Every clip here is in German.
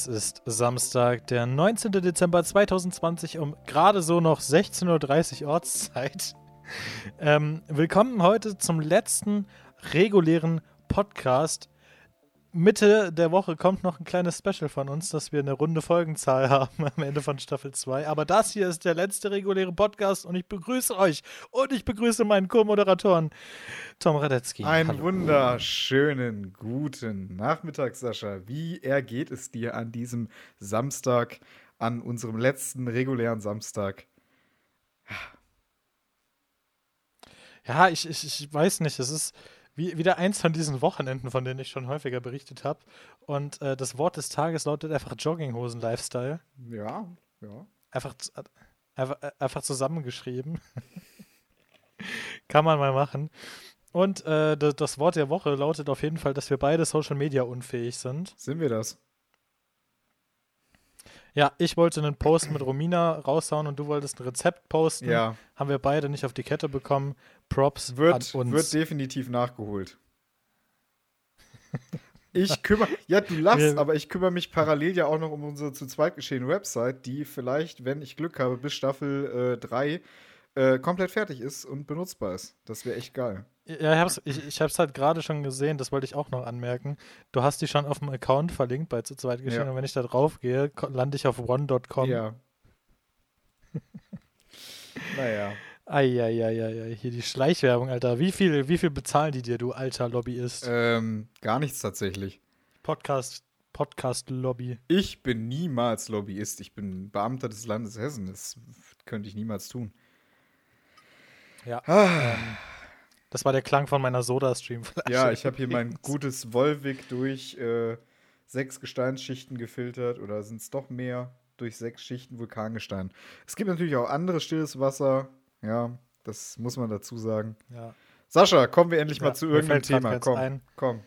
Es ist Samstag, der 19. Dezember 2020 um gerade so noch 16.30 Uhr Ortszeit. Ähm, willkommen heute zum letzten regulären Podcast Mitte der Woche kommt noch ein kleines Special von uns, dass wir eine runde Folgenzahl haben am Ende von Staffel 2. Aber das hier ist der letzte reguläre Podcast und ich begrüße euch und ich begrüße meinen Co-Moderatoren Tom Radetzky. Einen Hallo. wunderschönen guten Nachmittag, Sascha. Wie ergeht es dir an diesem Samstag, an unserem letzten regulären Samstag? Ja, ich, ich, ich weiß nicht, es ist wie, wieder eins von diesen Wochenenden, von denen ich schon häufiger berichtet habe. Und äh, das Wort des Tages lautet einfach Jogginghosen-Lifestyle. Ja, ja. Einfach, einfach, einfach zusammengeschrieben. Kann man mal machen. Und äh, das Wort der Woche lautet auf jeden Fall, dass wir beide Social Media unfähig sind. Sind wir das? Ja, ich wollte einen Post mit Romina raushauen und du wolltest ein Rezept posten. Ja. Haben wir beide nicht auf die Kette bekommen. Props wird, an uns. Wird definitiv nachgeholt. Ich kümmere, ja, du lachst, aber ich kümmere mich parallel ja auch noch um unsere zu zweit geschehene Website, die vielleicht, wenn ich Glück habe, bis Staffel 3 äh, äh, komplett fertig ist und benutzbar ist. Das wäre echt geil. Ja, ich hab's, ich, ich hab's halt gerade schon gesehen, das wollte ich auch noch anmerken. Du hast die schon auf dem Account verlinkt bei zu zweit geschehen ja. und wenn ich da drauf gehe, lande ich auf one.com. Ja. naja. Eieieiei, hier die Schleichwerbung, Alter. Wie viel, wie viel bezahlen die dir, du alter Lobbyist? Ähm, gar nichts tatsächlich. Podcast, Podcast-Lobby. Ich bin niemals Lobbyist. Ich bin Beamter des Landes Hessen. Das könnte ich niemals tun. Ja. Ah. Ähm, das war der Klang von meiner Soda-Stream-Flasche. Ja, ich habe hier mein gutes Volvic durch äh, sechs Gesteinsschichten gefiltert. Oder sind es doch mehr? Durch sechs Schichten Vulkangestein. Es gibt natürlich auch anderes stilles Wasser. Ja, das muss man dazu sagen. Ja. Sascha, kommen wir endlich ja, mal zu irgendeinem Thema. Komm, ein. komm,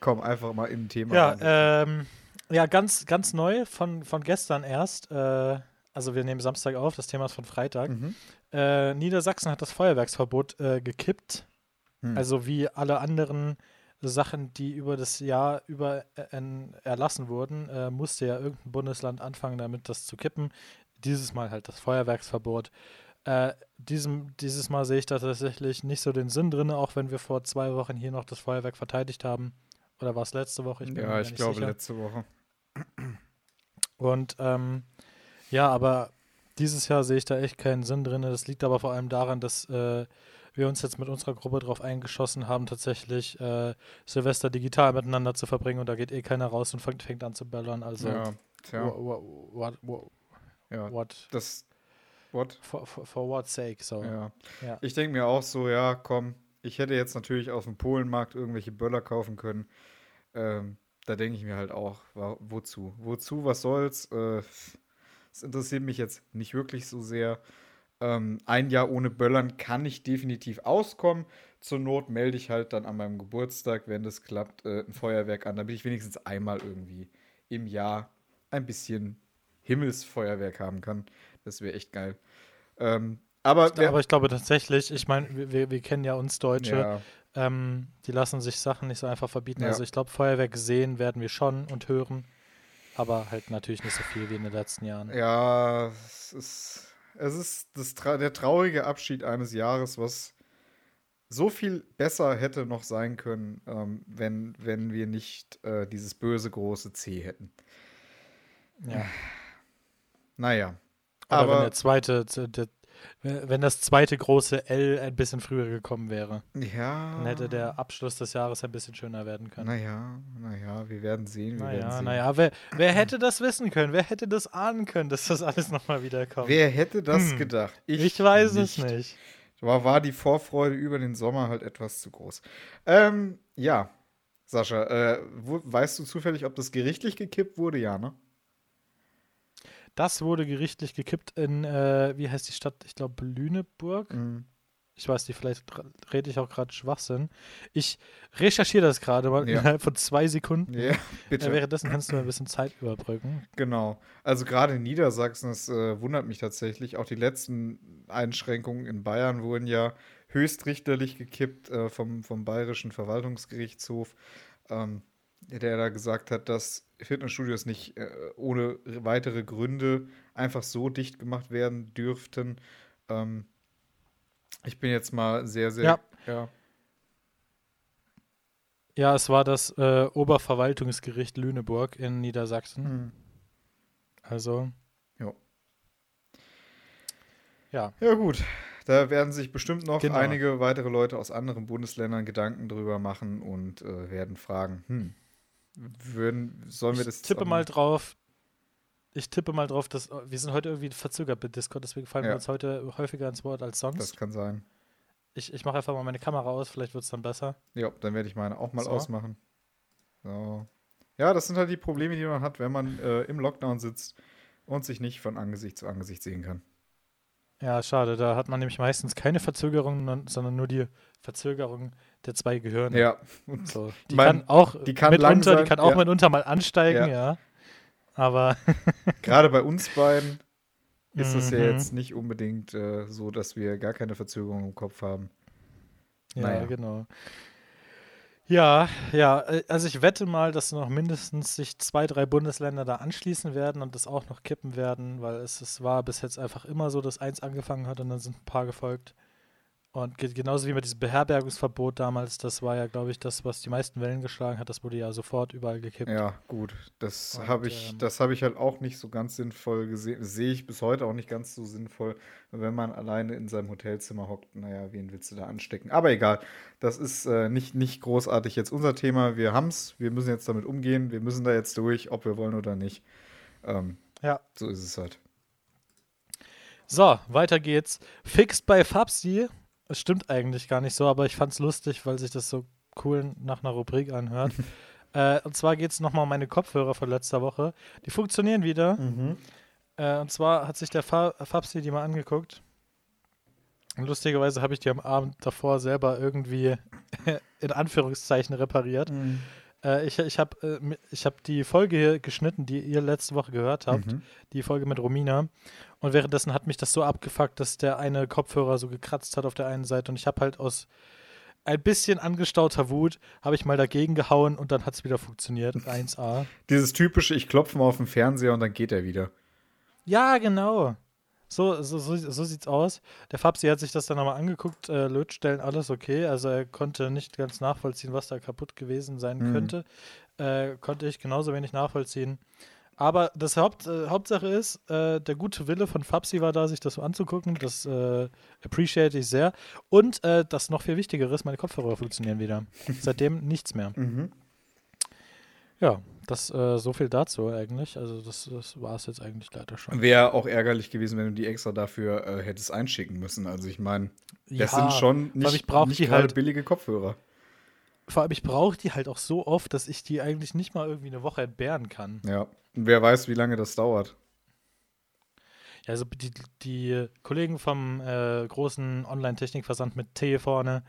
komm, einfach mal in ein Thema. Ja, ähm, ja ganz, ganz neu von, von gestern erst. Äh, also wir nehmen Samstag auf, das Thema ist von Freitag. Mhm. Äh, Niedersachsen hat das Feuerwerksverbot äh, gekippt. Hm. Also wie alle anderen Sachen, die über das Jahr über äh, erlassen wurden, äh, musste ja irgendein Bundesland anfangen, damit das zu kippen. Dieses Mal halt das Feuerwerksverbot. Äh, diesem, dieses Mal sehe ich da tatsächlich nicht so den Sinn drin, auch wenn wir vor zwei Wochen hier noch das Feuerwerk verteidigt haben. Oder war es letzte Woche? Ich ja, ich glaube sicher. letzte Woche. Und ähm, ja, aber dieses Jahr sehe ich da echt keinen Sinn drin. Das liegt aber vor allem daran, dass äh, wir uns jetzt mit unserer Gruppe darauf eingeschossen haben, tatsächlich äh, Silvester digital miteinander zu verbringen und da geht eh keiner raus und fängt, fängt an zu bellern. Also, ja, tja. What, what, what, ja, what? Das, what? For, for, for what sake, so. Ja. ja. Ich denke mir auch so, ja, komm, ich hätte jetzt natürlich auf dem Polenmarkt irgendwelche Böller kaufen können. Ähm, da denke ich mir halt auch, wozu? Wozu, was soll's? Äh, das interessiert mich jetzt nicht wirklich so sehr. Ähm, ein Jahr ohne Böllern kann ich definitiv auskommen. Zur Not melde ich halt dann an meinem Geburtstag, wenn das klappt, äh, ein Feuerwerk an, damit ich wenigstens einmal irgendwie im Jahr ein bisschen Himmelsfeuerwerk haben kann. Das wäre echt geil. Ähm, aber, ich, aber ich glaube tatsächlich, ich meine, wir, wir kennen ja uns Deutsche, ja. Ähm, die lassen sich Sachen nicht so einfach verbieten. Ja. Also ich glaube, Feuerwerk sehen werden wir schon und hören, aber halt natürlich nicht so viel wie in den letzten Jahren. Ja, es ist es ist das, der traurige Abschied eines Jahres, was so viel besser hätte noch sein können, ähm, wenn, wenn wir nicht äh, dieses böse große C hätten. Ja. Naja. Oder aber wenn der zweite, der, wenn das zweite große L ein bisschen früher gekommen wäre. Ja. Dann hätte der Abschluss des Jahres ein bisschen schöner werden können. Naja, naja, wir werden sehen. Wir naja, werden sehen. naja, wer, wer hätte das wissen können? Wer hätte das ahnen können, dass das alles nochmal wiederkommt? Wer hätte das hm. gedacht? Ich, ich weiß nicht. es nicht. War, war die Vorfreude über den Sommer halt etwas zu groß. Ähm, ja, Sascha, äh, wo, weißt du zufällig, ob das gerichtlich gekippt wurde? Ja, ne? Das wurde gerichtlich gekippt in, äh, wie heißt die Stadt? Ich glaube, Lüneburg. Mhm. Ich weiß nicht, vielleicht rede ich auch gerade Schwachsinn. Ich recherchiere das gerade mal ja. innerhalb von zwei Sekunden. Ja, bitte. Äh, währenddessen kannst du mir ein bisschen Zeit überbrücken. Genau. Also gerade in Niedersachsen, das äh, wundert mich tatsächlich. Auch die letzten Einschränkungen in Bayern wurden ja höchstrichterlich gekippt äh, vom, vom Bayerischen Verwaltungsgerichtshof. Ähm, der da gesagt hat, dass Fitnessstudios nicht äh, ohne weitere Gründe einfach so dicht gemacht werden dürften. Ähm, ich bin jetzt mal sehr, sehr. Ja. ja. Ja, es war das äh, Oberverwaltungsgericht Lüneburg in Niedersachsen. Hm. Also. Ja. Ja. Ja, gut. Da werden sich bestimmt noch Genau. einige weitere Leute aus anderen Bundesländern Gedanken drüber machen und äh, werden fragen, hm, würden, sollen wir das ich tippe mal drauf. Ich tippe mal drauf, dass wir sind heute irgendwie verzögert mit Discord, deswegen fallen Ja. wir uns heute häufiger ins Wort als sonst. Das kann sein. ich ich mache einfach mal meine Kamera aus, vielleicht wird es dann besser. Ja, dann werde ich meine auch mal So. ausmachen. So. Ja, das sind halt die Probleme, die man hat, wenn man äh, im Lockdown sitzt und sich nicht von Angesicht zu Angesicht sehen kann. Ja, schade. Da hat man nämlich meistens keine Verzögerung, sondern nur die Verzögerung der zwei Gehirne. Ja, So. Die Man- kann auch die kann mitunter, lang sein, die kann auch ja. mitunter mal ansteigen, Ja. ja. Aber gerade bei uns beiden ist es ja Mhm. jetzt nicht unbedingt äh, so, dass wir gar keine Verzögerung im Kopf haben. ja, Naja. genau. Ja, ja, äh, also ich wette mal, dass noch mindestens sich zwei, drei Bundesländer da anschließen werden und das auch noch kippen werden, weil es, es war bis jetzt einfach immer so, dass eins angefangen hat und dann sind ein paar gefolgt. Und ge genauso wie mit diesem Beherbergungsverbot damals, das war ja, glaube ich, das, was die meisten Wellen geschlagen hat, das wurde ja sofort überall gekippt. Ja, gut. Das habe ich, ähm, das habe ich halt auch nicht so ganz sinnvoll gesehen. Sehe ich bis heute auch nicht ganz so sinnvoll, wenn man alleine in seinem Hotelzimmer hockt. Naja, wen willst du da anstecken? Aber egal, das ist äh, nicht, nicht großartig jetzt unser Thema. Wir haben es, wir müssen jetzt damit umgehen, wir müssen da jetzt durch, ob wir wollen oder nicht. Ähm, Ja. so ist es halt. So, weiter geht's. Fixed bei Fabsi. Es stimmt eigentlich gar nicht so, aber ich fand's lustig, weil sich das so cool nach einer Rubrik anhört. äh, und zwar geht's nochmal um meine Kopfhörer von letzter Woche. Die funktionieren wieder. Äh, und zwar hat sich der Fa Fabsi die mal angeguckt. Und lustigerweise habe ich die am Abend davor selber irgendwie in Anführungszeichen repariert. Äh, ich ich habe äh, ich hab die Folge hier geschnitten, die ihr letzte Woche gehört habt Mhm. die Folge mit Romina. Und währenddessen hat mich das so abgefuckt, dass der eine Kopfhörer so gekratzt hat auf der einen Seite. Und ich habe halt aus ein bisschen angestauter Wut, habe ich mal dagegen gehauen und dann hat es wieder funktioniert. 1A. Dieses typische, ich klopfe mal auf den Fernseher und dann geht er wieder. Ja, genau. So, so, so, so sieht's aus. Der Fabsi hat sich das dann nochmal angeguckt, äh, Lötstellen, alles okay. Also er konnte nicht ganz nachvollziehen, was da kaputt gewesen sein Mhm. könnte. Äh, konnte ich genauso wenig nachvollziehen. Aber das Haupt, äh, Hauptsache ist, äh, der gute Wille von Fabsi war da, sich das so anzugucken. Das äh, appreciate ich sehr. Und äh, das noch viel Wichtigere ist, meine Kopfhörer funktionieren wieder. Seitdem nichts mehr. Mhm. Ja, das äh, so viel dazu eigentlich. Also das, das war es jetzt eigentlich leider schon. Wäre auch ärgerlich gewesen, wenn du die extra dafür äh, hättest einschicken müssen. Also ich meine, das sind schon allem, ich nicht, nicht die halt- billige Kopfhörer. Vor allem, ich brauche die halt auch so oft, dass ich die eigentlich nicht mal irgendwie eine Woche entbehren kann. Ja. Wer weiß, wie lange das dauert. Ja, also die, die Kollegen vom äh, großen Online-Technikversand mit T vorne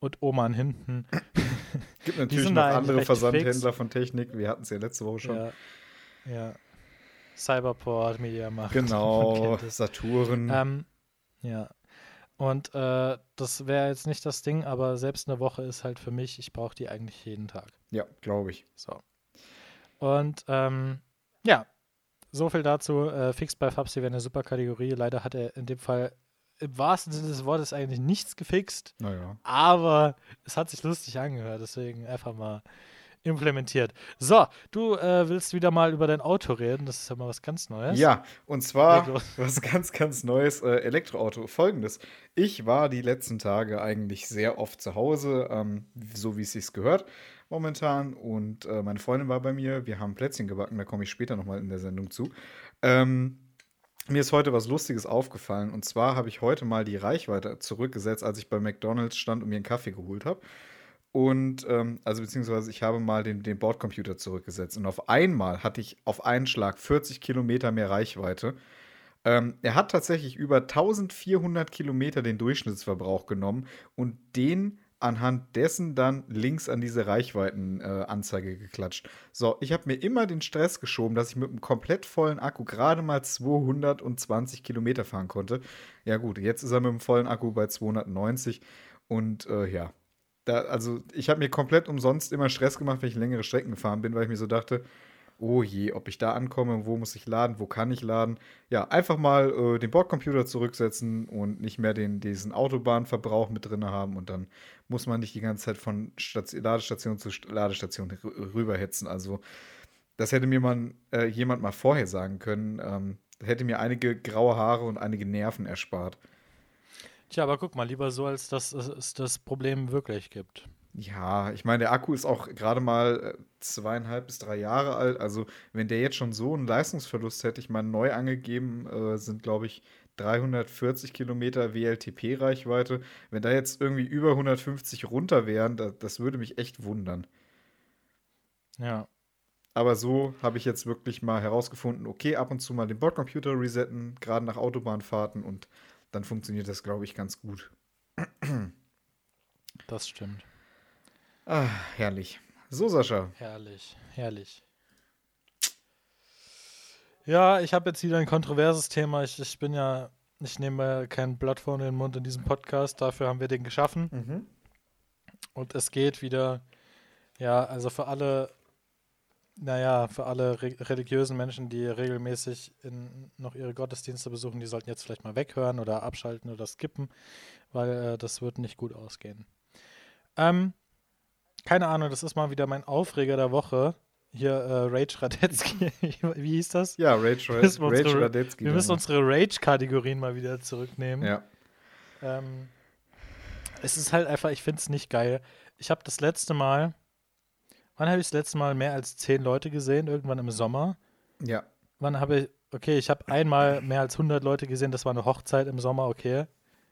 und Oman hinten. Gibt natürlich noch andere Versandhändler von Technik. Wir hatten es ja letzte Woche schon. Ja, ja. Cyberport, Mediamarkt. Genau, man kennt es. Saturn. Ähm, ja. Und äh, das wäre jetzt nicht das Ding, aber selbst eine Woche ist halt für mich, ich brauche die eigentlich jeden Tag. ja, glaube ich. So. Und ähm, ja, so viel dazu. Äh, Fixed bei Fabsi wäre eine super Kategorie. Leider hat er in dem Fall im wahrsten Sinne des Wortes eigentlich nichts gefixt, Naja. aber es hat sich lustig angehört, deswegen einfach mal implementiert. So, du äh, willst wieder mal über dein Auto reden, das ist ja mal was ganz Neues. Ja, und zwar was ganz, ganz Neues, äh, Elektroauto. Folgendes. Ich war die letzten Tage eigentlich sehr oft zu Hause, ähm, so wie es sich gehört momentan. Und äh, meine Freundin war bei mir. Wir haben Plätzchen gebacken, da komme ich später nochmal in der Sendung zu. Ähm, mir ist heute was Lustiges aufgefallen. Und zwar habe ich heute mal die Reichweite zurückgesetzt, als ich bei McDonalds stand und mir einen Kaffee geholt habe. Und, ähm, also beziehungsweise ich habe mal den, den Bordcomputer zurückgesetzt. Und auf einmal hatte ich auf einen Schlag 40 Kilometer mehr Reichweite. Ähm, er hat tatsächlich über 1400 Kilometer den Durchschnittsverbrauch genommen und den anhand dessen dann links an diese Reichweitenanzeige äh, geklatscht. So, ich habe mir immer den Stress geschoben, dass ich mit einem komplett vollen Akku gerade mal 220 Kilometer fahren konnte. Ja gut, jetzt ist er mit dem vollen Akku bei 290 und äh, ja, da, also ich habe mir komplett umsonst immer Stress gemacht, wenn ich längere Strecken gefahren bin, weil ich mir so dachte, oh je, ob ich da ankomme, wo muss ich laden, wo kann ich laden. Ja, einfach mal äh, den Bordcomputer zurücksetzen und nicht mehr den, diesen Autobahnverbrauch mit drin haben und dann muss man nicht die ganze Zeit von Station, Ladestation zu Ladestation rüberhetzen. Also das hätte mir mal, äh, jemand mal vorher sagen können. Ähm, hätte mir einige graue Haare und einige Nerven erspart. Tja, aber guck mal, lieber so, als dass es das Problem wirklich gibt. Ja, ich meine, der Akku ist auch gerade mal äh, zweieinhalb bis drei Jahre alt. Also, wenn der jetzt schon so einen Leistungsverlust hätte, ich meine, neu angegeben äh, sind, glaube ich, 340 Kilometer WLTP-Reichweite. Wenn da jetzt irgendwie über 150 runter wären, da, das würde mich echt wundern. Ja. Aber so habe ich jetzt wirklich mal herausgefunden, okay, ab und zu mal den Bordcomputer resetten, gerade nach Autobahnfahrten und dann funktioniert das, glaube ich, ganz gut. Das stimmt. Ah, herrlich. So, Sascha. Herrlich, herrlich. Ja, ich habe jetzt wieder ein kontroverses Thema. Ich, ich bin ja, ich nehme kein Blatt vor den Mund in diesem Podcast. Dafür haben wir den geschaffen. Mhm. Und es geht wieder, ja, also für alle naja, für alle re religiösen Menschen, die regelmäßig in, noch ihre Gottesdienste besuchen, die sollten jetzt vielleicht mal weghören oder abschalten oder skippen, weil äh, das wird nicht gut ausgehen. Ähm, keine Ahnung, das ist mal wieder mein Aufreger der Woche. Hier, äh, Rage Radetzky, wie hieß das? Ja, Rage, Ra Rage unsere, Radetzky. Wir müssen unsere Rage-Kategorien mal wieder zurücknehmen. Ja. Ähm, es ist halt einfach, ich finde es nicht geil. Ich habe das letzte Mal, Wann habe ich das letzte Mal mehr als zehn Leute gesehen? Irgendwann im Sommer. Ja. Wann habe ich, okay, ich habe einmal mehr als 100 Leute gesehen, das war eine Hochzeit im Sommer, okay.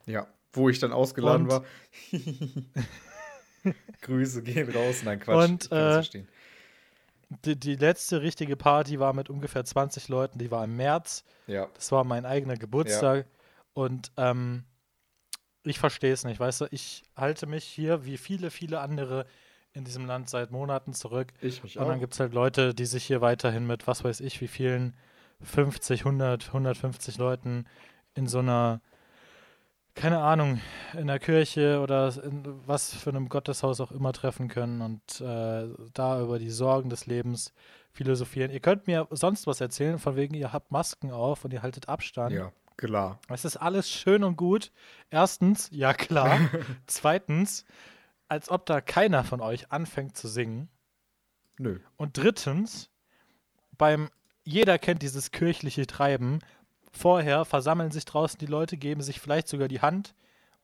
Ja, wo ich dann ausgeladen Und, war. Grüße gehen raus. Nein, Quatsch. Und äh, die, die, letzte richtige Party war mit ungefähr 20 Leuten, die war im März. Ja. Das war mein eigener Geburtstag. Ja. Und ähm, ich verstehe es nicht, weißt du, ich halte mich hier wie viele, viele andere in diesem Land seit Monaten zurück. Ich mich Und dann gibt es halt Leute, die sich hier weiterhin mit, was weiß ich, wie vielen 50, 100, 150 Leuten in so einer, keine Ahnung, in der Kirche oder in was für einem Gotteshaus auch immer treffen können und äh, da über die Sorgen des Lebens philosophieren. Ihr könnt mir sonst was erzählen, von wegen, ihr habt Masken auf und ihr haltet Abstand. Ja, klar. Es ist alles schön und gut. Erstens, ja klar. Zweitens, als ob da keiner von euch anfängt zu singen. Nö. Und drittens, beim jeder kennt dieses kirchliche Treiben. Vorher versammeln sich draußen die Leute, geben sich vielleicht sogar die Hand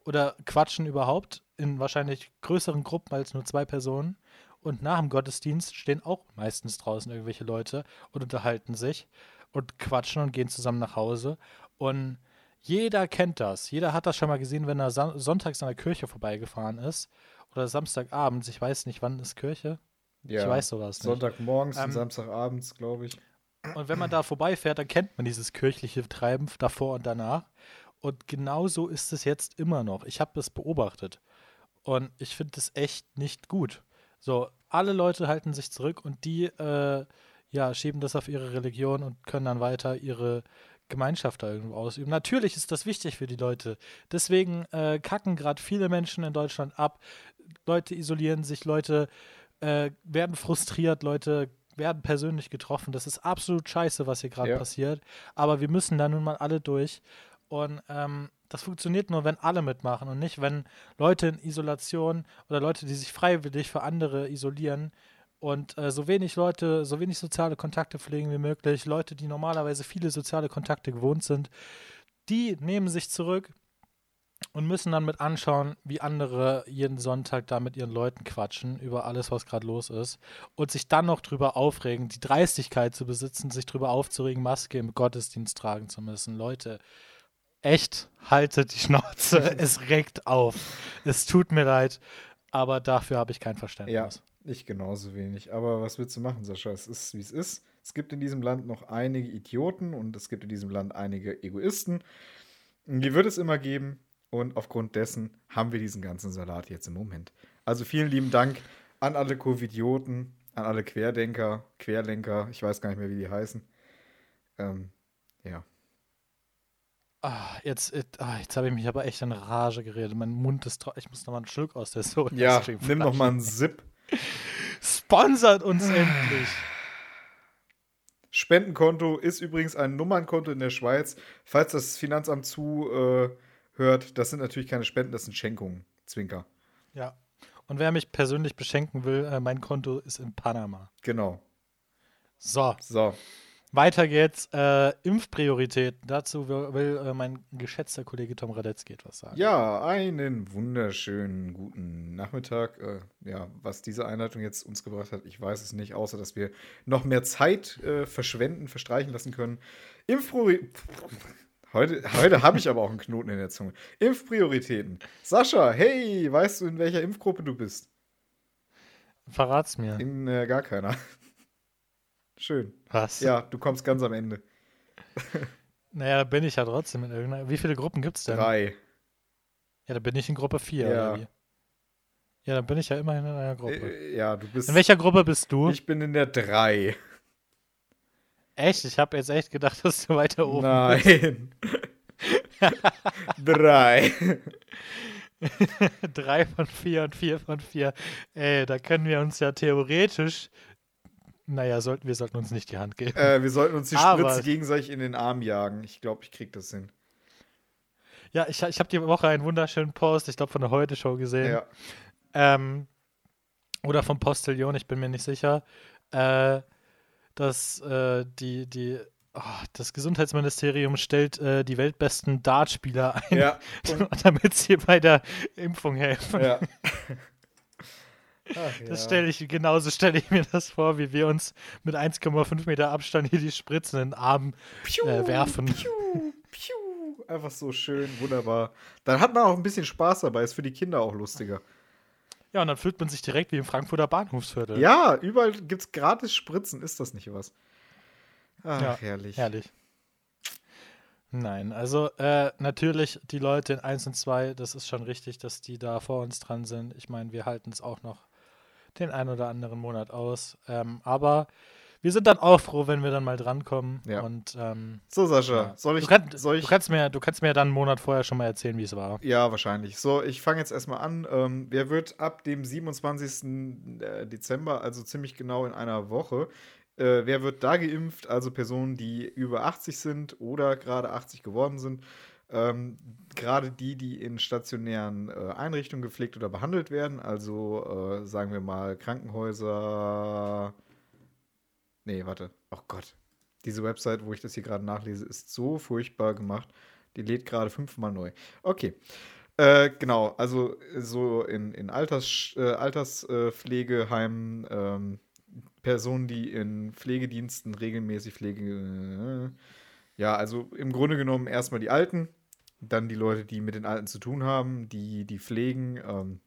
oder quatschen überhaupt in wahrscheinlich größeren Gruppen als nur zwei Personen. Und nach dem Gottesdienst stehen auch meistens draußen irgendwelche Leute und unterhalten sich und quatschen und gehen zusammen nach Hause. Und jeder kennt das. Jeder hat das schon mal gesehen, wenn er sonntags an der Kirche vorbeigefahren ist oder Samstagabends. Ich weiß nicht, wann ist Kirche? Ja, ich weiß sowas nicht. Sonntagmorgens ähm, und Samstagabends, glaube ich. Und wenn man da vorbeifährt, dann kennt man dieses kirchliche Treiben davor und danach. Und genauso ist es jetzt immer noch. Ich habe das beobachtet. Und ich finde es echt nicht gut. So, alle Leute halten sich zurück und die äh, ja, schieben das auf ihre Religion und können dann weiter ihre Gemeinschaft da irgendwo ausüben. Natürlich ist das wichtig für die Leute. Deswegen äh, kacken gerade viele Menschen in Deutschland ab. Leute isolieren sich, Leute äh, werden frustriert, Leute werden persönlich getroffen. Das ist absolut scheiße, was hier gerade ja. passiert. Aber wir müssen da nun mal alle durch. Und ähm, das funktioniert nur, wenn alle mitmachen und nicht, wenn Leute in Isolation oder Leute, die sich freiwillig für andere isolieren, und äh, so wenig Leute, so wenig soziale Kontakte pflegen wie möglich, Leute, die normalerweise viele soziale Kontakte gewohnt sind, die nehmen sich zurück und müssen dann mit anschauen, wie andere jeden Sonntag da mit ihren Leuten quatschen über alles, was gerade los ist und sich dann noch drüber aufregen, die Dreistigkeit zu besitzen, sich drüber aufzuregen, Maske im Gottesdienst tragen zu müssen. Leute, echt, haltet die Schnauze, es regt auf. Es tut mir leid, aber dafür habe ich kein Verständnis. Ja, ich genauso wenig. Aber was willst du machen, Sascha? Es ist, wie es ist. Es gibt in diesem Land noch einige Idioten und es gibt in diesem Land einige Egoisten. Die wird es immer geben. Und aufgrund dessen haben wir diesen ganzen Salat jetzt im Moment. Also vielen lieben Dank an alle Covidioten, an alle Querdenker, Querlenker, ich weiß gar nicht mehr, wie die heißen. Ähm, ja. Ah, jetzt ah, jetzt habe ich mich aber echt in Rage geredet. Mein Mund ist trocken. Ich muss noch mal einen Schluck aus der Soda. Ja, nimm noch mal einen Sip. Sponsert uns endlich. Spendenkonto ist übrigens ein Nummernkonto in der Schweiz. Falls das Finanzamt zuhört, äh, das sind natürlich keine Spenden, das sind Schenkungen. Zwinker. Ja. Und wer mich persönlich beschenken will, äh, mein Konto ist in Panama. Genau. So. So. Weiter geht's. Äh, Impfprioritäten. Dazu will, will äh, mein geschätzter Kollege Tom Radetzky etwas sagen. Ja, einen wunderschönen guten Nachmittag. Äh, ja, was diese Einleitung jetzt uns gebracht hat, ich weiß es nicht, außer dass wir noch mehr Zeit äh, verschwenden, verstreichen lassen können. Impfprioritäten. Heute, heute habe ich aber auch einen Knoten in der Zunge. Impfprioritäten. Sascha, hey, weißt du, in welcher Impfgruppe du bist? Verrat's mir. In äh, gar keiner. Schön. Was? Ja, du kommst ganz am Ende. naja, da bin ich ja trotzdem in irgendeiner. Wie viele Gruppen gibt's denn? Drei. Ja, da bin ich in Gruppe 4, ja. oder wie? Ja, dann bin ich ja immerhin in einer Gruppe. Äh, ja, du bist. In welcher Gruppe bist du? Ich bin in der 3. Echt? Ich habe jetzt echt gedacht, dass du weiter oben Nein. bist. Drei. Drei von vier und vier von vier. Ey, da können wir uns ja theoretisch naja, sollten, wir sollten uns nicht die Hand geben. Äh, wir sollten uns die Aber, Spritze gegenseitig in den Arm jagen. Ich glaube, ich krieg das hin. Ja, ich, ich habe die Woche einen wunderschönen Post, ich glaube, von der Heute-Show gesehen. Ja. Ähm, oder vom Postillon, ich bin mir nicht sicher. Äh, dass äh, die, die, oh, das Gesundheitsministerium stellt äh, die weltbesten Dartspieler ein, ja. damit sie bei der Impfung helfen. Ja. Ach, das stelle ich, genauso stelle ich mir das vor, wie wir uns mit 1,5 Meter Abstand hier die Spritzen in den Arm äh, werfen. Piu, piu. Einfach so schön, wunderbar. Dann hat man auch ein bisschen Spaß dabei, ist für die Kinder auch lustiger. Ja, und dann fühlt man sich direkt wie im Frankfurter Bahnhofsviertel. Ja, überall gibt es gratis Spritzen, ist das nicht was? Ach, ja, herrlich. Herrlich. Nein, also äh, natürlich die Leute in 1 und 2, das ist schon richtig, dass die da vor uns dran sind. Ich meine, wir halten es auch noch den einen oder anderen Monat aus. Ähm, aber wir sind dann auch froh, wenn wir dann mal drankommen. Ja. Und, ähm, so, Sascha, ja. soll ich, du, kann, soll ich. Du kannst, mir, du kannst mir dann einen Monat vorher schon mal erzählen, wie es war. Ja, wahrscheinlich. So, ich fange jetzt erstmal an. Ähm, wer wird ab dem 27. Äh, Dezember, also ziemlich genau in einer Woche, äh, wer wird da geimpft? Also Personen, die über 80 sind oder gerade 80 geworden sind. Ähm, Gerade die, die in stationären äh, Einrichtungen gepflegt oder behandelt werden, also äh, sagen wir mal Krankenhäuser. Nee, warte. Oh Gott. Diese Website, wo ich das hier gerade nachlese, ist so furchtbar gemacht. Die lädt gerade fünfmal neu. Okay. Äh, genau, also so in, in Alters, äh, Alterspflegeheimen, ähm, Personen, die in Pflegediensten regelmäßig Pflege. Äh, ja, also im Grunde genommen erstmal die Alten, dann die Leute, die mit den Alten zu tun haben, die, die pflegen. Ähm,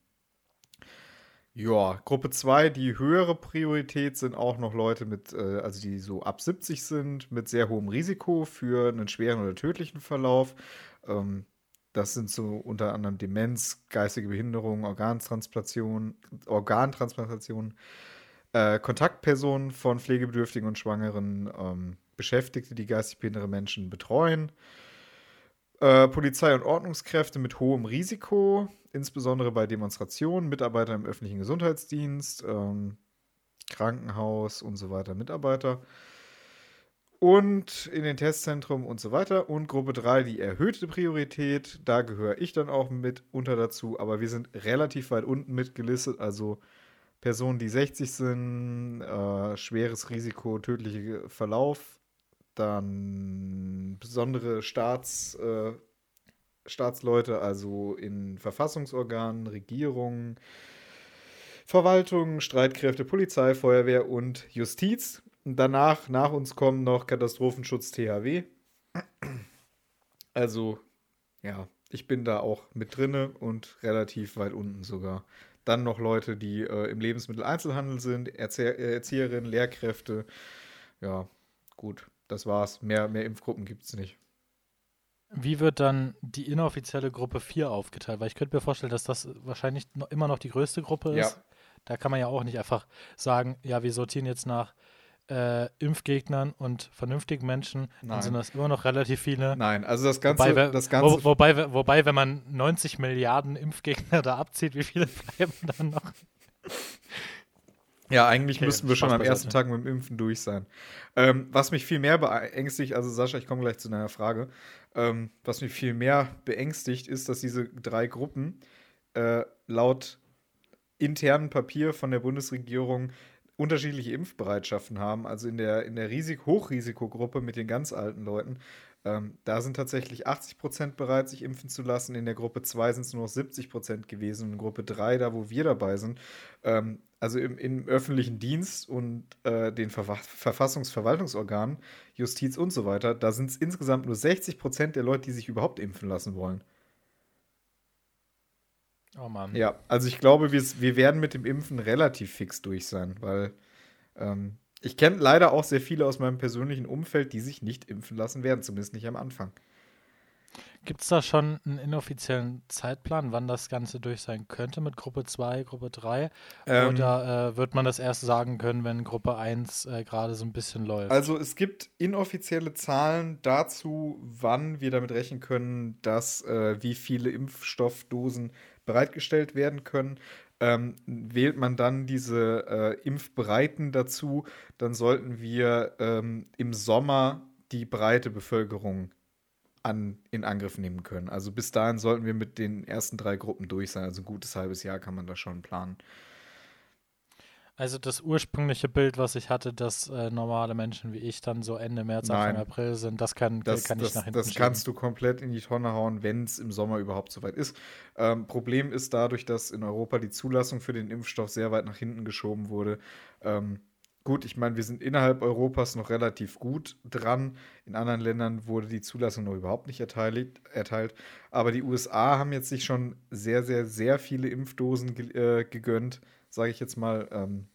ja, Gruppe 2, die höhere Priorität sind auch noch Leute mit, äh, also die so ab 70 sind, mit sehr hohem Risiko für einen schweren oder tödlichen Verlauf. Ähm, das sind so unter anderem Demenz, geistige Behinderung, Organtransplantation, Organtransplantation, äh, Kontaktpersonen von Pflegebedürftigen und Schwangeren, ähm, Beschäftigte, die geistig behinderte Menschen betreuen. Äh, Polizei und Ordnungskräfte mit hohem Risiko, insbesondere bei Demonstrationen, Mitarbeiter im öffentlichen Gesundheitsdienst, ähm, Krankenhaus und so weiter, Mitarbeiter. Und in den Testzentren und so weiter. Und Gruppe 3, die erhöhte Priorität. Da gehöre ich dann auch mit unter dazu. Aber wir sind relativ weit unten mitgelistet. Also Personen, die 60 sind, äh, schweres Risiko, tödlicher Verlauf, dann besondere Staats, äh, Staatsleute, also in Verfassungsorganen, Regierungen, Verwaltung, Streitkräfte, Polizei, Feuerwehr und Justiz. Und danach, nach uns kommen noch Katastrophenschutz THW. Also, ja, ich bin da auch mit drinne und relativ weit unten sogar. Dann noch Leute, die äh, im Lebensmitteleinzelhandel sind, Erzie Erzieherinnen, Lehrkräfte. Ja, gut das war's. Mehr, mehr Impfgruppen gibt es nicht. Wie wird dann die inoffizielle Gruppe 4 aufgeteilt? Weil ich könnte mir vorstellen, dass das wahrscheinlich noch, immer noch die größte Gruppe ist. Ja. Da kann man ja auch nicht einfach sagen, ja, wir sortieren jetzt nach äh, Impfgegnern und vernünftigen Menschen, Nein. dann sind das immer noch relativ viele. Nein, also das Ganze, Wobei, das Ganze Wo, wobei, wobei, wenn man 90 Milliarden Impfgegner da abzieht, wie viele bleiben dann noch? Ja, eigentlich Okay, müssten wir schon am ersten Tag mit dem Impfen durch sein. Ähm, was mich viel mehr beängstigt, also Sascha, ich komme gleich zu deiner Frage, ähm, was mich viel mehr beängstigt, ist, dass diese drei Gruppen äh, laut internen Papier von der Bundesregierung unterschiedliche Impfbereitschaften haben. Also in der, in der Risik Hochrisikogruppe mit den ganz alten Leuten, ähm, da sind tatsächlich 80 Prozent bereit, sich impfen zu lassen. In der Gruppe 2 sind es nur noch 70 Prozent gewesen. In Gruppe 3, da wo wir dabei sind, ähm, also im, im öffentlichen Dienst und äh, den Verfa Verfassungsverwaltungsorganen, Justiz und so weiter, da sind es insgesamt nur 60 Prozent der Leute, die sich überhaupt impfen lassen wollen. Oh Mann. Ja, also ich glaube, wir, wir werden mit dem Impfen relativ fix durch sein, weil ähm, ich kenne leider auch sehr viele aus meinem persönlichen Umfeld, die sich nicht impfen lassen werden, zumindest nicht am Anfang. Gibt es da schon einen inoffiziellen Zeitplan, wann das Ganze durch sein könnte mit Gruppe 2, Gruppe 3? Ähm, Oder äh, wird man das erst sagen können, wenn Gruppe 1 äh, gerade so ein bisschen läuft? Also es gibt inoffizielle Zahlen dazu, wann wir damit rechnen können, dass äh, wie viele Impfstoffdosen bereitgestellt werden können. Ähm, wählt man dann diese äh, Impfbereiten dazu, dann sollten wir ähm, im Sommer die breite Bevölkerung an, in Angriff nehmen können. Also bis dahin sollten wir mit den ersten drei Gruppen durch sein. Also ein gutes halbes Jahr kann man da schon planen. Also das ursprüngliche Bild, was ich hatte, dass äh, normale Menschen wie ich dann so Ende März, Anfang. April sind, das kann, Das, kann ich das, nach hinten das kannst du komplett in die Tonne hauen, wenn es im Sommer überhaupt soweit ist. Ähm, Problem ist dadurch, dass in Europa die Zulassung für den Impfstoff sehr weit nach hinten geschoben wurde. Ähm, gut, ich meine, wir sind innerhalb Europas noch relativ gut dran. In anderen Ländern wurde die Zulassung noch überhaupt nicht erteilt. erteilt. Aber die USA haben jetzt sich schon sehr, sehr, sehr viele Impfdosen ge äh, gegönnt, sage ich jetzt mal. Ähm,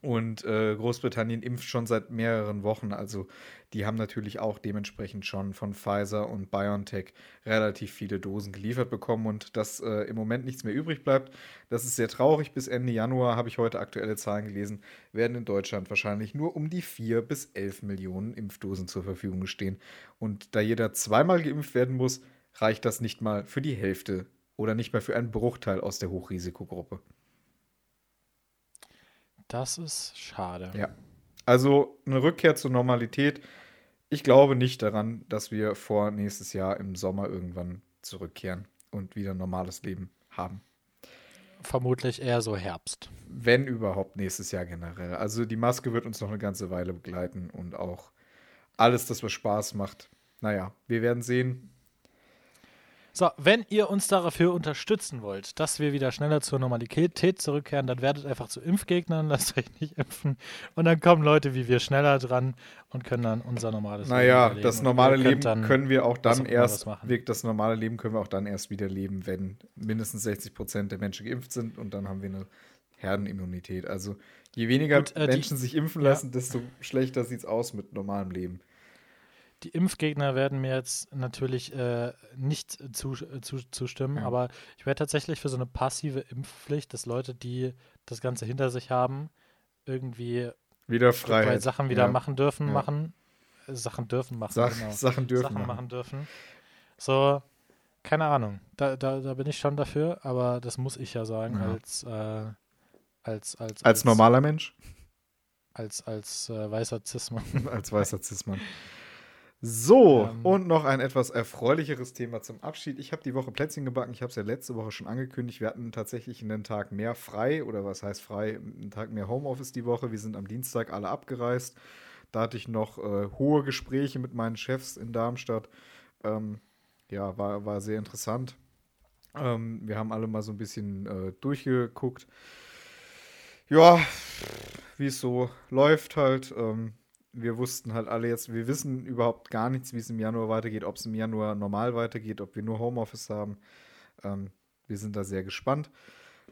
und äh, Großbritannien impft schon seit mehreren Wochen. Also die haben natürlich auch dementsprechend schon von Pfizer und BioNTech relativ viele Dosen geliefert bekommen und dass äh, im Moment nichts mehr übrig bleibt. Das ist sehr traurig. Bis Ende Januar habe ich heute aktuelle Zahlen gelesen, werden in Deutschland wahrscheinlich nur um die 4 bis 11 Millionen Impfdosen zur Verfügung stehen. Und da jeder zweimal geimpft werden muss, reicht das nicht mal für die Hälfte oder nicht mal für einen Bruchteil aus der Hochrisikogruppe. Das ist schade. Ja. Also eine Rückkehr zur Normalität. Ich glaube nicht daran, dass wir vor nächstes Jahr im Sommer irgendwann zurückkehren und wieder ein normales Leben haben. Vermutlich eher so Herbst. Wenn überhaupt nächstes Jahr generell. Also die Maske wird uns noch eine ganze Weile begleiten und auch alles, das was Spaß macht. Naja, wir werden sehen. So, wenn ihr uns dafür unterstützen wollt, dass wir wieder schneller zur Normalität zurückkehren, dann werdet einfach zu Impfgegnern, lasst euch nicht impfen. Und dann kommen Leute wie wir schneller dran und können dann unser normales Naja, Leben das Und normale Leben können wir auch dann erst, das normale Leben können wir auch dann erst wieder leben, wenn mindestens 60 Prozent der Menschen geimpft sind und dann haben wir eine Herdenimmunität. Also je weniger Gut, äh, die- Menschen sich impfen ja. lassen, desto schlechter sieht es aus mit normalem Leben. Die Impfgegner werden mir jetzt natürlich äh, nicht zu, zu, zustimmen, Ja. aber ich wäre tatsächlich für so eine passive Impfpflicht, dass Leute, die das Ganze hinter sich haben, irgendwie Wieder Freiheit. Sachen wieder ja. machen dürfen, Ja. machen. Äh, Sachen dürfen machen, Sach, genau. Sachen dürfen Sachen machen. machen dürfen. So, keine Ahnung. Da, da, da bin ich schon dafür, aber das muss ich ja sagen, Ja. als, äh, als, als, Als normaler Mensch, Als, als äh, weißer Cis-Mann. als weißer Cis-Mann. So, Ähm. und noch ein etwas erfreulicheres Thema zum Abschied. Ich habe die Woche Plätzchen gebacken. Ich habe es ja letzte Woche schon angekündigt. Wir hatten tatsächlich einen Tag mehr frei, oder was heißt frei? Einen Tag mehr Homeoffice die Woche. Wir sind am Dienstag alle abgereist. Da hatte ich noch äh, hohe Gespräche mit meinen Chefs in Darmstadt. Ähm, ja, war, war sehr interessant. Ähm, wir haben alle mal so ein bisschen äh, durchgeguckt. Ja, wie es so läuft halt. Ähm, wir wussten halt alle jetzt, wir wissen überhaupt gar nichts, wie es im Januar weitergeht, ob es im Januar normal weitergeht, ob wir nur Homeoffice haben. Ähm, wir sind da sehr gespannt.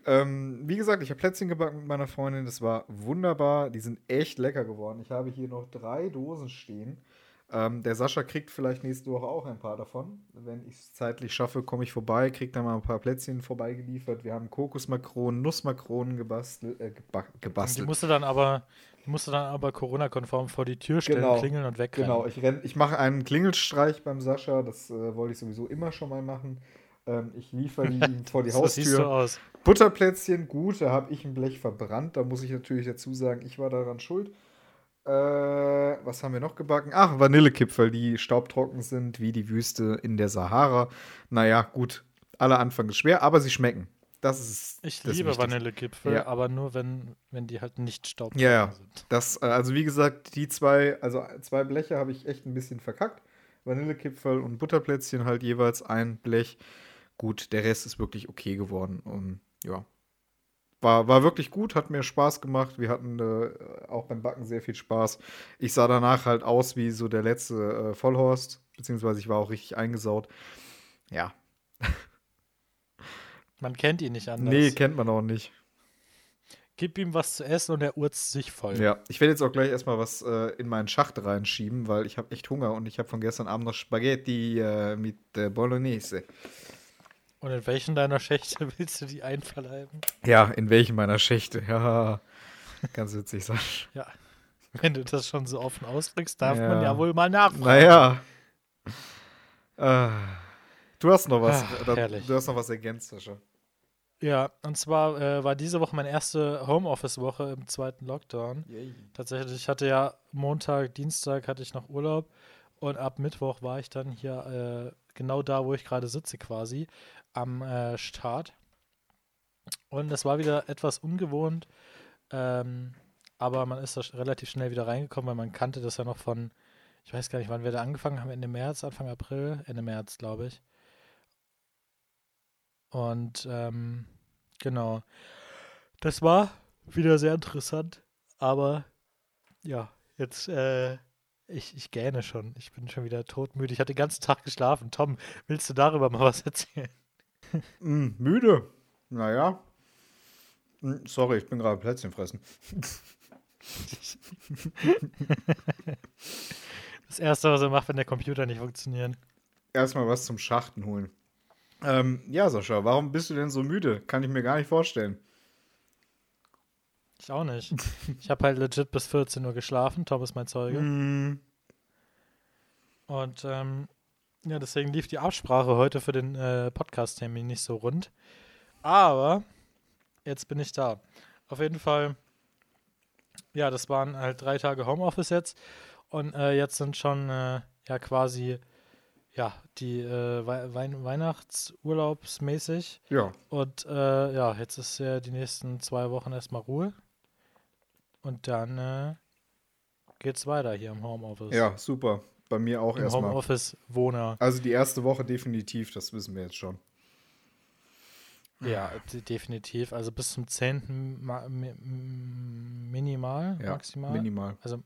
Ähm, wie gesagt, ich habe Plätzchen gebacken mit meiner Freundin. Das war wunderbar. Die sind echt lecker geworden. Ich habe hier noch drei Dosen stehen. Ähm, der Sascha kriegt vielleicht nächste Woche auch ein paar davon. Wenn ich es zeitlich schaffe, komme ich vorbei, kriege dann mal ein paar Plätzchen vorbeigeliefert. Wir haben Kokosmakronen, Nussmakronen gebastelt. Äh, gebastelt. Die musst du dann aber, musst du dann aber Corona-konform vor die Tür stellen, Genau. klingeln und wegrennen. Genau, ich, renn, ich mache einen Klingelstreich beim Sascha. Das äh, wollte ich sowieso immer schon mal machen. Ähm, ich liefere die ihm vor die so siehst du Haustür. aus. Butterplätzchen, gut, da habe ich ein Blech verbrannt. Da muss ich natürlich dazu sagen, ich war daran schuld. Äh, was haben wir noch gebacken? Ach, Vanillekipferl, die staubtrocken sind, wie die Wüste in der Sahara. Naja, gut, aller Anfang ist schwer, aber sie schmecken. Das ist Ich das liebe Wichtigste. Vanillekipfel, Ja. aber nur wenn, wenn die halt nicht staubtrocken Ja, ja. sind. Das, äh, also wie gesagt, die zwei, also zwei Bleche habe ich echt ein bisschen verkackt. Vanillekipferl und Butterplätzchen halt jeweils ein Blech. Gut, der Rest ist wirklich okay geworden. Und ja. War, war wirklich gut, hat mir Spaß gemacht. Wir hatten äh, auch beim Backen sehr viel Spaß. Ich sah danach halt aus wie so der letzte äh, Vollhorst, beziehungsweise ich war auch richtig eingesaut. Ja. Man kennt ihn nicht anders. Nee, kennt man auch nicht. Gib ihm was zu essen und er urzt sich voll. Ja, ich werde jetzt auch gleich erstmal was äh, in meinen Schacht reinschieben, weil ich habe echt Hunger und ich habe von gestern Abend noch Spaghetti äh, mit äh, Bolognese. Und in welchen deiner Schächte willst du die einverleiben? Ja, in welchen meiner Schächte? Ja, ganz witzig, Sasch. Ja. Wenn du das schon so offen ausdrückst, darf Ja. man ja wohl mal nachfragen. Naja. Äh, du hast noch was. Ach, da- du hast noch was ergänzt, Sascha. Ja, und zwar äh, war diese Woche meine erste Homeoffice-Woche im zweiten Lockdown. Tatsächlich, ich hatte ja Montag, Dienstag hatte ich noch Urlaub und ab Mittwoch war ich dann hier äh, genau da, wo ich gerade sitze quasi, am äh, Start. Und es war wieder etwas ungewohnt, ähm, aber man ist da relativ schnell wieder reingekommen, weil man kannte das ja noch von, ich weiß gar nicht, wann wir da angefangen haben, Ende März, Anfang April, Ende März, glaube ich. Und ähm, genau, das war wieder sehr interessant, aber ja, jetzt, äh, ich, ich gähne schon. Ich bin schon wieder todmüde. Ich hatte den ganzen Tag geschlafen. Tom, willst du darüber mal was erzählen? Mm, müde. Naja. Mm, sorry, ich bin gerade Plätzchen fressen. Das erste, was er macht, wenn der Computer nicht funktioniert. Erstmal was zum Schachten holen. Ähm, ja, Sascha, warum bist du denn so müde? Kann ich mir gar nicht vorstellen. Ich auch nicht. Ich habe halt legit bis 14 Uhr geschlafen. Tom ist mein Zeuge. Mm, Und ähm, ja, deswegen lief die Absprache heute für den äh, Podcast-Termin nicht so rund. Aber jetzt bin ich da. Auf jeden Fall, ja, das waren halt drei Tage Homeoffice jetzt. Und äh, jetzt sind schon äh, ja quasi ja die äh, Wein Weihnachtsurlaubsmäßig. ja, Und äh, ja, jetzt ist ja die nächsten zwei Wochen erstmal Ruhe. Und dann äh, geht's weiter hier im Homeoffice. ja, super. Bei mir auch Im erstmal. Homeoffice-Wohner. Also die erste Woche definitiv, das wissen wir jetzt schon. Ja, de- definitiv. Also bis zum 10. Ma minimal, Ja, maximal. Minimal. also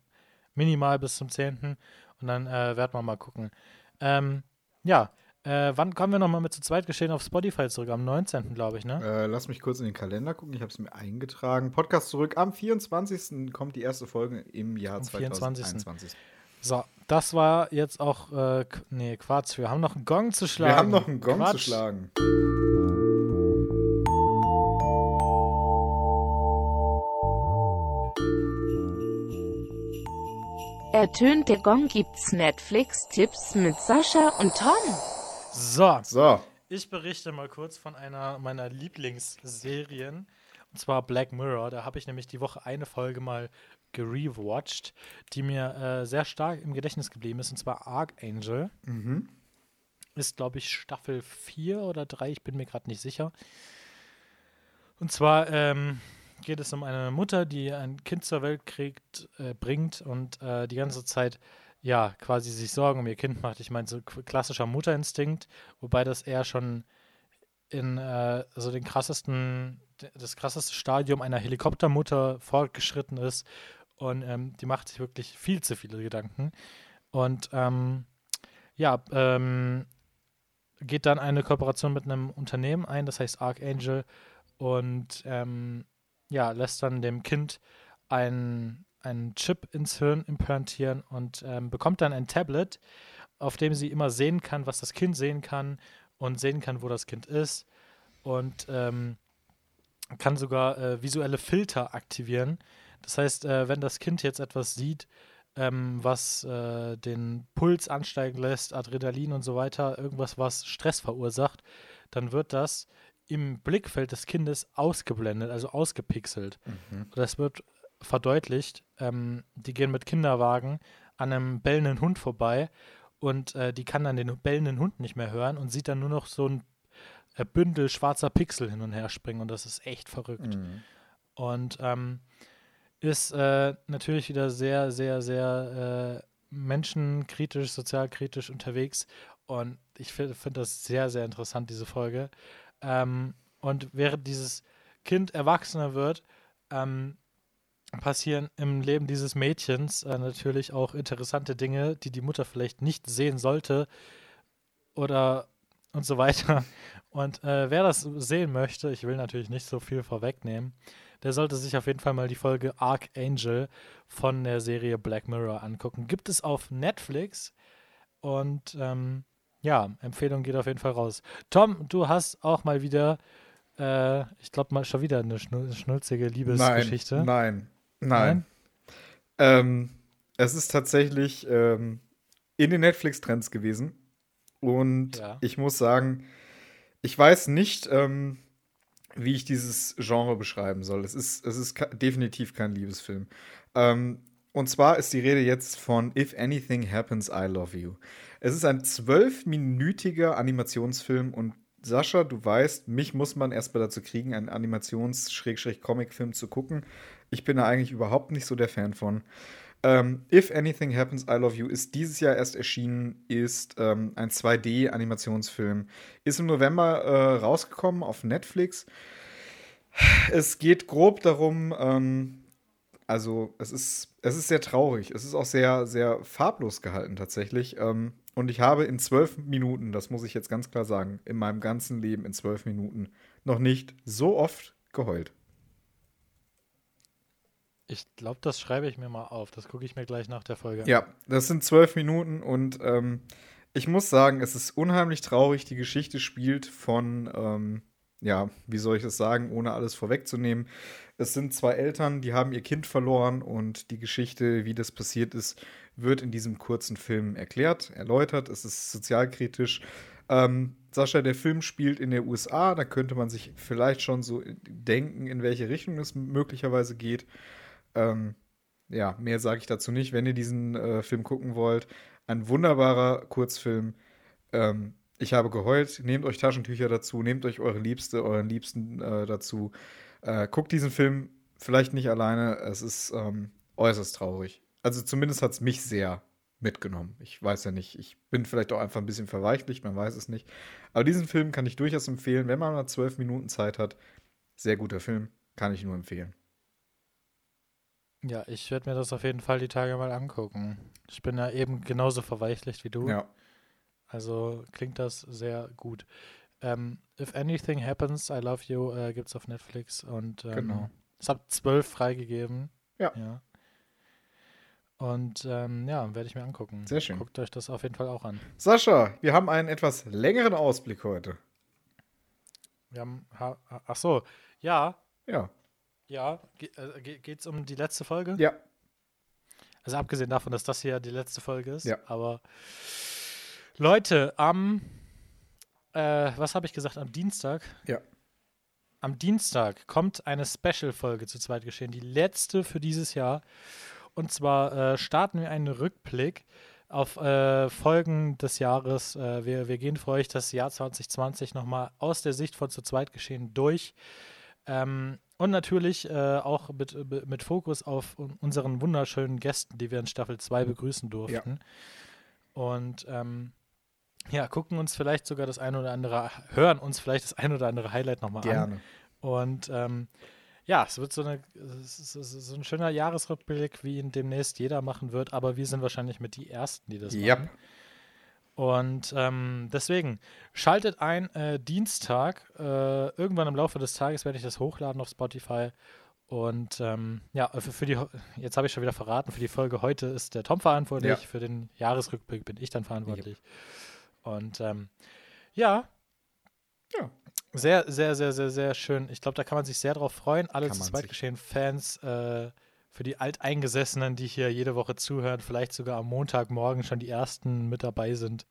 minimal bis zum 10. Und dann äh, werden wir mal gucken. Ähm, ja, äh, wann kommen wir nochmal mit zu zweit geschehen auf Spotify zurück? Am 19. glaube ich, ne? Äh, lass mich kurz in den Kalender gucken. Ich habe es mir eingetragen. Podcast zurück. Am 24. kommt die erste Folge im Jahr Am 2021. So, das war jetzt auch, äh, nee, Quatsch. Wir haben noch einen Gong zu schlagen. Wir haben noch einen Gong zu Quatsch. schlagen. Ertönt der Gong gibt's Netflix-Tipps mit Sascha und Tom. So, So, Ich berichte mal kurz von einer meiner Lieblingsserien. Und zwar Black Mirror. Da habe ich nämlich die Woche eine Folge mal gerewatcht, die mir äh, sehr stark im Gedächtnis geblieben ist. Und zwar Archangel. Mhm. Ist, glaube ich, Staffel 4 oder 3. Ich bin mir gerade nicht sicher. Und zwar ähm, geht es um eine Mutter, die ein Kind zur Welt kriegt, äh, bringt und äh, die ganze Zeit ja quasi sich Sorgen um ihr Kind macht. Ich meine, so klassischer Mutterinstinkt, wobei das eher schon in äh, so den krassesten, das krasseste Stadium einer Helikoptermutter fortgeschritten ist. Und ähm, die macht sich wirklich viel zu viele Gedanken. Und ähm, ja, ähm, geht dann eine Kooperation mit einem Unternehmen ein, das heißt Archangel, und ähm, ja, lässt dann dem Kind ein einen Chip ins Hirn implantieren und ähm, bekommt dann ein Tablet, auf dem sie immer sehen kann, was das Kind sehen kann und sehen kann, wo das Kind ist und ähm, kann sogar äh, visuelle Filter aktivieren. Das heißt, äh, wenn das Kind jetzt etwas sieht, ähm, was äh, den Puls ansteigen lässt, Adrenalin und so weiter, irgendwas, was Stress verursacht, dann wird das im Blickfeld des Kindes ausgeblendet, also ausgepixelt. Mhm. Das wird verdeutlicht. Ähm, die gehen mit Kinderwagen an einem bellenden Hund vorbei und äh, die kann dann den bellenden Hund nicht mehr hören und sieht dann nur noch so ein äh, Bündel schwarzer Pixel hin und her springen und das ist echt verrückt. Mhm. Und ähm, ist äh, natürlich wieder sehr, sehr, sehr äh, menschenkritisch, sozialkritisch unterwegs und ich finde find das sehr, sehr interessant, diese Folge. Ähm, und während dieses Kind erwachsener wird, ähm, passieren im Leben dieses Mädchens äh, natürlich auch interessante Dinge, die die Mutter vielleicht nicht sehen sollte oder und so weiter. Und äh, wer das sehen möchte, ich will natürlich nicht so viel vorwegnehmen, der sollte sich auf jeden Fall mal die Folge Archangel von der Serie Black Mirror angucken. Gibt es auf Netflix und ähm, ja, Empfehlung geht auf jeden Fall raus. Tom, du hast auch mal wieder, äh, ich glaube mal schon wieder eine schnulzige Liebesgeschichte. Nein, nein, nein. Ähm, es ist tatsächlich ähm, in den Netflix-Trends gewesen. Und ja. ich muss sagen, ich weiß nicht, ähm, wie ich dieses Genre beschreiben soll. Es ist, es ist definitiv kein Liebesfilm. Ähm, und zwar ist die Rede jetzt von If Anything Happens, I Love You. Es ist ein zwölfminütiger Animationsfilm und Sascha, du weißt, mich muss man erstmal dazu kriegen, einen Animations-Comic-Film zu gucken. Ich bin da eigentlich überhaupt nicht so der Fan von. Ähm, If Anything Happens, I Love You ist dieses Jahr erst erschienen, ist ähm, ein 2D-Animationsfilm. Ist im November äh, rausgekommen auf Netflix. Es geht grob darum, ähm, also es ist, es ist sehr traurig. Es ist auch sehr, sehr farblos gehalten tatsächlich. Ähm, und ich habe in zwölf Minuten, das muss ich jetzt ganz klar sagen, in meinem ganzen Leben in zwölf Minuten noch nicht so oft geheult. Ich glaube, das schreibe ich mir mal auf. Das gucke ich mir gleich nach der Folge an. Ja, das sind zwölf Minuten und ähm, ich muss sagen, es ist unheimlich traurig. Die Geschichte spielt von, ähm, ja, wie soll ich das sagen, ohne alles vorwegzunehmen. Es sind zwei Eltern, die haben ihr Kind verloren und die Geschichte, wie das passiert ist, wird in diesem kurzen Film erklärt, erläutert. Es ist sozialkritisch. Ähm, Sascha, der Film spielt in der USA, da könnte man sich vielleicht schon so denken, in welche Richtung es möglicherweise geht. Ähm, ja, mehr sage ich dazu nicht. Wenn ihr diesen äh, Film gucken wollt, ein wunderbarer Kurzfilm. Ähm, ich habe geheult. Nehmt euch Taschentücher dazu, nehmt euch eure Liebste, euren Liebsten äh, dazu. Äh, guckt diesen Film vielleicht nicht alleine. Es ist ähm, äußerst traurig. Also zumindest hat es mich sehr mitgenommen. Ich weiß ja nicht, ich bin vielleicht auch einfach ein bisschen verweichlicht, man weiß es nicht. Aber diesen Film kann ich durchaus empfehlen, wenn man mal zwölf Minuten Zeit hat. Sehr guter Film, kann ich nur empfehlen. Ja, ich werde mir das auf jeden Fall die Tage mal angucken. Ich bin ja eben genauso verweichlicht wie du. Ja. Also klingt das sehr gut. Ähm, If Anything Happens, I Love You äh, gibt es auf Netflix und ähm, genau. es hat zwölf freigegeben. Ja. ja. Und ähm, ja, werde ich mir angucken. Sehr schön. Guckt euch das auf jeden Fall auch an. Sascha, wir haben einen etwas längeren Ausblick heute. Wir haben, ach so, ja. Ja. Ja, ge äh, geht es um die letzte Folge? Ja. Also abgesehen davon, dass das hier die letzte Folge ist. Ja. Aber Leute, am, äh, was habe ich gesagt, am Dienstag? Ja. Am Dienstag kommt eine Special-Folge zu zweit geschehen, die letzte für dieses Jahr. Und zwar äh, starten wir einen Rückblick auf äh, Folgen des Jahres. Äh, wir, wir gehen für euch das Jahr 2020 nochmal aus der Sicht von zu zweit geschehen durch. Ähm, und natürlich äh, auch mit, mit Fokus auf unseren wunderschönen Gästen, die wir in Staffel 2 begrüßen durften. Ja. Und ähm, ja, gucken uns vielleicht sogar das ein oder andere, hören uns vielleicht das ein oder andere Highlight nochmal an. Gerne. Und ähm, ja, es wird so, eine, so ein schöner Jahresrückblick, wie ihn demnächst jeder machen wird, aber wir sind wahrscheinlich mit die Ersten, die das yep. Und ähm, deswegen schaltet ein äh, Dienstag. Äh, irgendwann im Laufe des Tages werde ich das hochladen auf Spotify. Und ähm, ja, für, für die, jetzt habe ich schon wieder verraten, für die Folge heute ist der Tom verantwortlich, Ja. für den Jahresrückblick bin ich dann verantwortlich. Und ähm, ja. Ja. Sehr, sehr, sehr, sehr, sehr schön. Ich glaube, da kann man sich sehr drauf freuen. Alle zu zweit geschehen Fans, äh, für die Alteingesessenen, die hier jede Woche zuhören, vielleicht sogar am Montagmorgen schon die ersten mit dabei sind.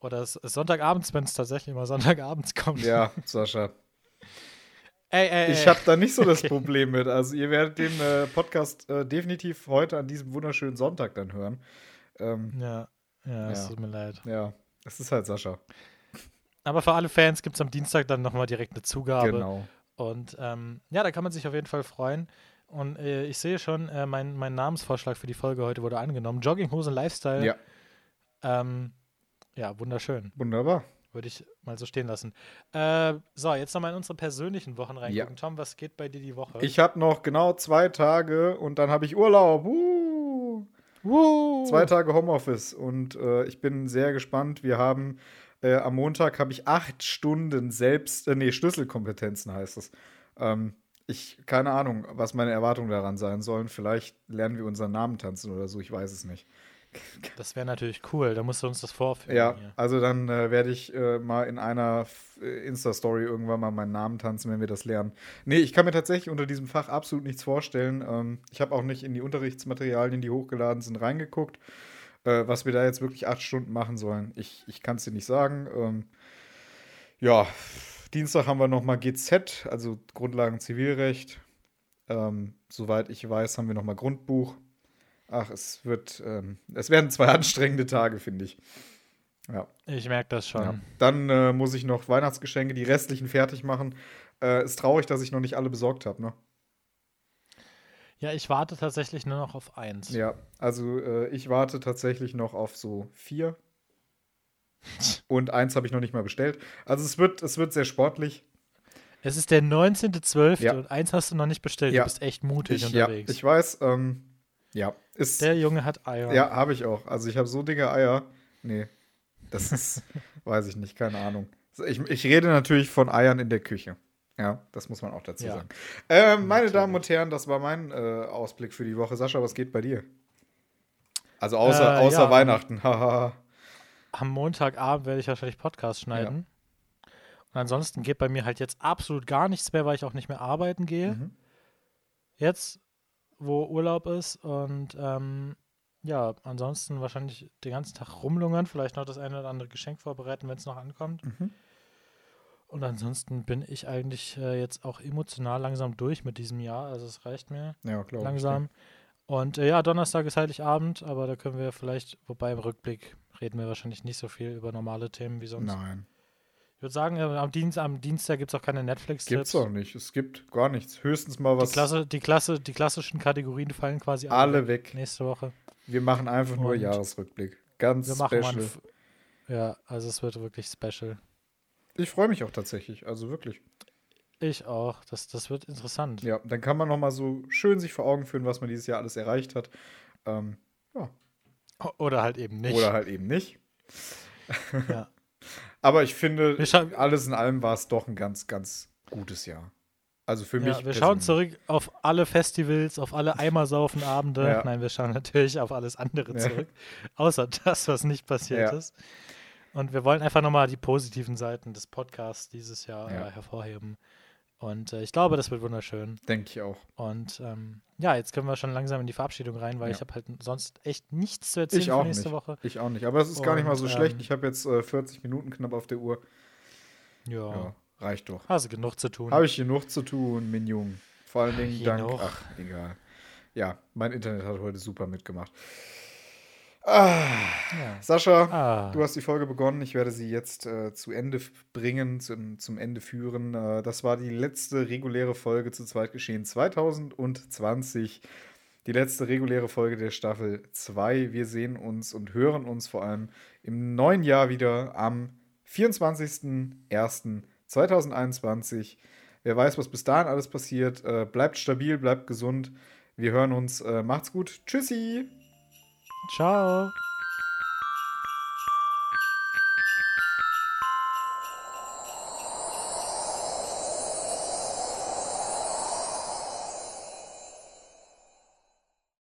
Oder es ist Sonntagabends, wenn es tatsächlich mal Sonntagabends kommt. Ja, Sascha. Ey, ey. Ich habe da nicht so das Problem mit. Also ihr werdet den äh, Podcast äh, definitiv heute an diesem wunderschönen Sonntag dann hören. Ähm, Ja, ja, es Ja. tut mir leid. ja, es ist halt Sascha. Aber für alle Fans gibt es am Dienstag dann nochmal direkt eine Zugabe. Genau. Und ähm, ja, da kann man sich auf jeden Fall freuen. Und äh, ich sehe schon, äh, mein, mein Namensvorschlag für die Folge heute wurde angenommen. Jogginghosen Lifestyle. Ja, Ähm, ja, wunderschön. wunderbar. Würde ich mal so stehen lassen. Äh, so, jetzt nochmal in unsere persönlichen Wochen reingucken. Ja. Tom, was geht bei dir die Woche? Ich habe noch genau zwei Tage und dann habe ich Urlaub. Uh. Woo! Zwei Tage Homeoffice und äh, ich bin sehr gespannt. Wir haben äh, am Montag habe ich acht Stunden selbst, äh, nee, Schlüsselkompetenzen heißt es. Ähm, ich, keine Ahnung, was meine Erwartungen daran sein sollen. Vielleicht lernen wir unseren Namen tanzen oder so, ich weiß es nicht. Das wäre natürlich cool. Da musst du uns das vorführen. Ja, hier. also dann äh, werde ich äh, mal in einer äh, Insta-Story irgendwann mal meinen Namen tanzen, wenn wir das lernen. Nee, ich kann mir tatsächlich unter diesem Fach absolut nichts vorstellen. Ähm, ich habe auch nicht in die Unterrichtsmaterialien, die hochgeladen sind, reingeguckt, äh, was wir da jetzt wirklich acht Stunden machen sollen. Ich, ich kann es dir nicht sagen. Ähm, ja, Dienstag haben wir nochmal GZ, also Grundlagen Zivilrecht. Ähm, soweit ich weiß, haben wir nochmal Grundbuch. Ach, es wird, ähm, es werden zwei anstrengende Tage, finde ich. Ja. Ich merke das schon. Ja. Dann äh, muss ich noch Weihnachtsgeschenke, die restlichen fertig machen. Äh, ist traurig, dass ich noch nicht alle besorgt habe, ne? Ja, ich warte tatsächlich nur noch auf eins. Ja, also äh, ich warte tatsächlich noch auf so vier. Und eins habe ich noch nicht mal bestellt. Also es wird, es wird sehr sportlich. Es ist der 19.12. Ja. und eins hast du noch nicht bestellt. Ja. Du bist echt mutig Ich, ja, unterwegs. ich weiß, ähm, ja, ist, der Junge hat Eier. ja, habe ich auch. Also ich habe so dicke Eier. Nee, das ist, weiß ich nicht, keine Ahnung. Ich, ich rede natürlich von Eiern in der Küche. Ja, das muss man auch dazu Ja. sagen. Ähm, meine. Damen und Herren, das war mein äh, Ausblick für die Woche. Sascha, was geht bei dir? Also außer, Äh, außer ja. Weihnachten. Haha. Am Montagabend werde ich wahrscheinlich Podcast schneiden. Und ansonsten geht bei mir halt jetzt absolut gar nichts mehr, weil ich auch nicht mehr arbeiten gehe. Mhm. Jetzt, wo Urlaub ist. Und ähm, ja, ansonsten wahrscheinlich den ganzen Tag rumlungern, vielleicht noch das eine oder andere Geschenk vorbereiten, wenn es noch ankommt. Mhm. Und ansonsten bin ich eigentlich äh, jetzt auch emotional langsam durch mit diesem Jahr. Also es reicht mir ja, glaube langsam. Und äh, ja, Donnerstag ist Heiligabend, aber da können wir vielleicht, wobei im Rückblick reden wir wahrscheinlich nicht so viel über normale Themen wie sonst. Nein, Ich würde sagen, äh, am, Dienst, am Dienstag gibt es auch keine Netflix-Tipps. gibt's auch nicht. Es gibt gar nichts. Höchstens mal was. Die, Klasse, die, Klasse, die klassischen Kategorien fallen quasi Alle weg. nächste Woche. Wir machen einfach nur Und Jahresrückblick. Ganz Wir machen special. Ja, also es wird wirklich special. Ich freue mich auch tatsächlich. Also wirklich. Ich auch. Das, das wird interessant. Ja, dann kann man noch mal so schön sich vor Augen führen, was man dieses Jahr alles erreicht hat. Ähm, ja. Oder halt eben nicht. Oder halt eben nicht. Ja. Aber ich finde, alles in allem war es doch ein ganz, ganz gutes Jahr. Also für mich. Ja, wir schauen zurück auf alle Festivals, auf alle Eimersaufen-Abende. Ja. Nein, wir schauen natürlich auf alles andere Ja. zurück. Außer das, was nicht passiert Ja. ist. Und wir wollen einfach nochmal die positiven Seiten des Podcasts dieses Jahr Ja. äh, hervorheben. Und äh, ich glaube, das wird wunderschön. Denke ich auch. Und ähm, ja, jetzt können wir schon langsam in die Verabschiedung rein, weil Ja. ich habe halt sonst echt nichts zu erzählen Ich für auch nächste nicht. Woche. Ich auch nicht. Aber es ist gar nicht mal so Und, schlecht. ähm, Ich habe jetzt äh, 40 Minuten knapp auf der Uhr. Ja, Ja, reicht doch. hast du genug zu tun. Habe ich genug zu tun, Minjung. Vor allen Dingen dank. Genug. Ach, egal. Ja, mein Internet hat heute super mitgemacht. Ah, ja. Sascha, Ah, du hast die Folge begonnen. Ich werde sie jetzt äh, zu Ende bringen, zum, zum Ende führen. Äh, das war die letzte reguläre Folge zu Zweitgeschehen 2020. Die letzte reguläre Folge der Staffel 2. Wir sehen uns und hören uns vor allem im neuen Jahr wieder am 24.01.2021. Wer weiß, was bis dahin alles passiert. Äh, bleibt stabil, bleibt gesund. Wir hören uns. Äh, macht's gut. Tschüssi. Ciao.